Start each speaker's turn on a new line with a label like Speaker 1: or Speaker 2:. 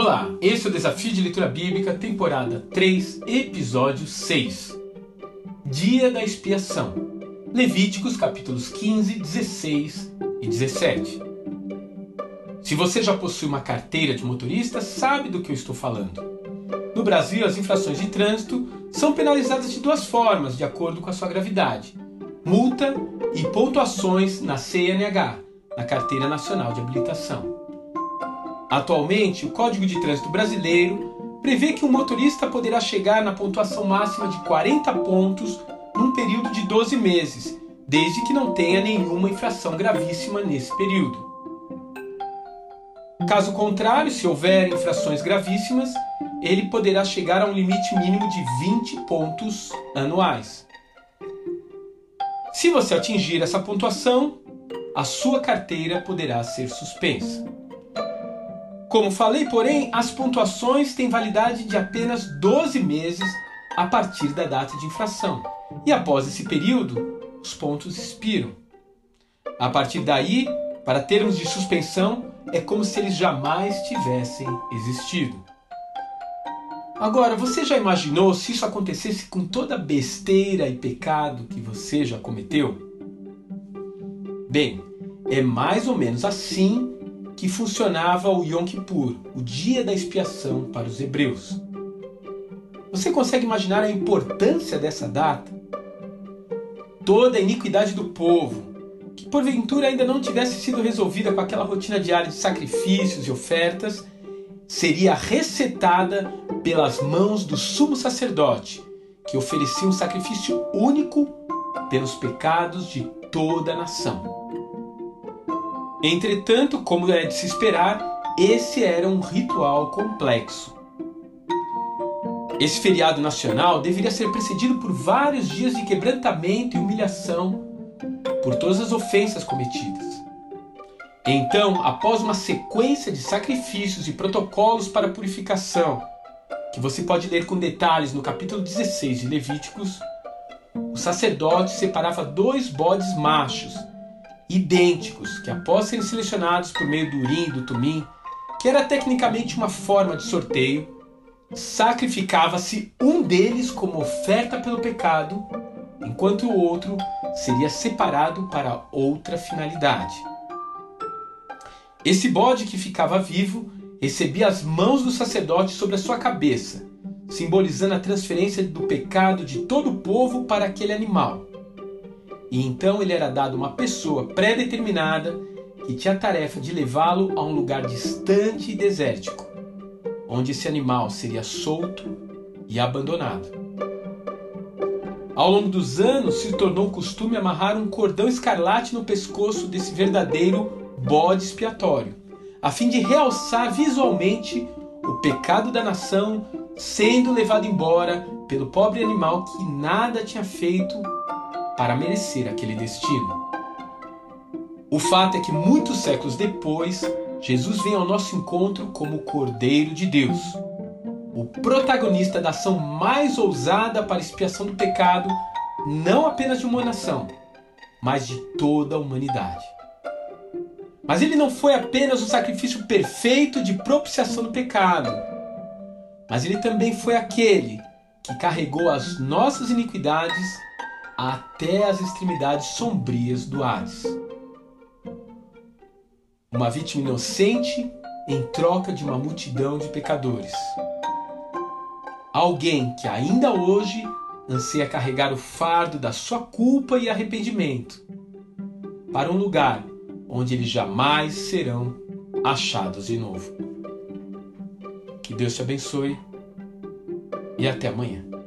Speaker 1: Olá, esse é o Desafio de Leitura Bíblica, temporada 3, episódio 6. Dia da Expiação. Levíticos capítulos 15, 16 e 17. Se você já possui uma carteira de motorista, sabe do que eu estou falando. No Brasil, as infrações de trânsito são penalizadas de duas formas, de acordo com a sua gravidade: multa e pontuações na CNH, na Carteira Nacional de Habilitação. Atualmente, o Código de Trânsito Brasileiro prevê que um motorista poderá chegar na pontuação máxima de 40 pontos num período de 12 meses, desde que não tenha nenhuma infração gravíssima nesse período. Caso contrário, se houver infrações gravíssimas, ele poderá chegar a um limite mínimo de 20 pontos anuais. Se você atingir essa pontuação, a sua carteira poderá ser suspensa. Como falei, porém, as pontuações têm validade de apenas 12 meses a partir da data de infração. E após esse período, os pontos expiram. A partir daí, para termos de suspensão, é como se eles jamais tivessem existido. Agora, você já imaginou se isso acontecesse com toda besteira e pecado que você já cometeu? Bem, é mais ou menos assim que funcionava o Yom Kippur, o dia da expiação para os hebreus. Você consegue imaginar a importância dessa data? Toda a iniquidade do povo, que porventura ainda não tivesse sido resolvida com aquela rotina diária de sacrifícios e ofertas, seria resetada pelas mãos do sumo sacerdote, que oferecia um sacrifício único pelos pecados de toda a nação. Entretanto, como é de se esperar, esse era um ritual complexo. Esse feriado nacional deveria ser precedido por vários dias de quebrantamento e humilhação por todas as ofensas cometidas. Então, após uma sequência de sacrifícios e protocolos para purificação, que você pode ler com detalhes no capítulo 16 de Levíticos, o sacerdote separava dois bodes machos idênticos, que após serem selecionados por meio do urim e do tumim, que era tecnicamente uma forma de sorteio, sacrificava-se um deles como oferta pelo pecado, enquanto o outro seria separado para outra finalidade. Esse bode que ficava vivo recebia as mãos do sacerdote sobre a sua cabeça, simbolizando a transferência do pecado de todo o povo para aquele animal. E então ele era dado uma pessoa pré-determinada que tinha a tarefa de levá-lo a um lugar distante e desértico, onde esse animal seria solto e abandonado. Ao longo dos anos, se tornou costume amarrar um cordão escarlate no pescoço desse verdadeiro bode expiatório, a fim de realçar visualmente o pecado da nação sendo levado embora pelo pobre animal que nada tinha feito para merecer aquele destino. O fato é que muitos séculos depois, Jesus vem ao nosso encontro como o Cordeiro de Deus, o protagonista da ação mais ousada para a expiação do pecado, não apenas de uma nação, mas de toda a humanidade. Mas ele não foi apenas o sacrifício perfeito de propiciação do pecado, mas ele também foi aquele que carregou as nossas iniquidades até as extremidades sombrias do Hades. Uma vítima inocente em troca de uma multidão de pecadores. Alguém que ainda hoje anseia carregar o fardo da sua culpa e arrependimento para um lugar onde eles jamais serão achados de novo. Que Deus te abençoe e até amanhã.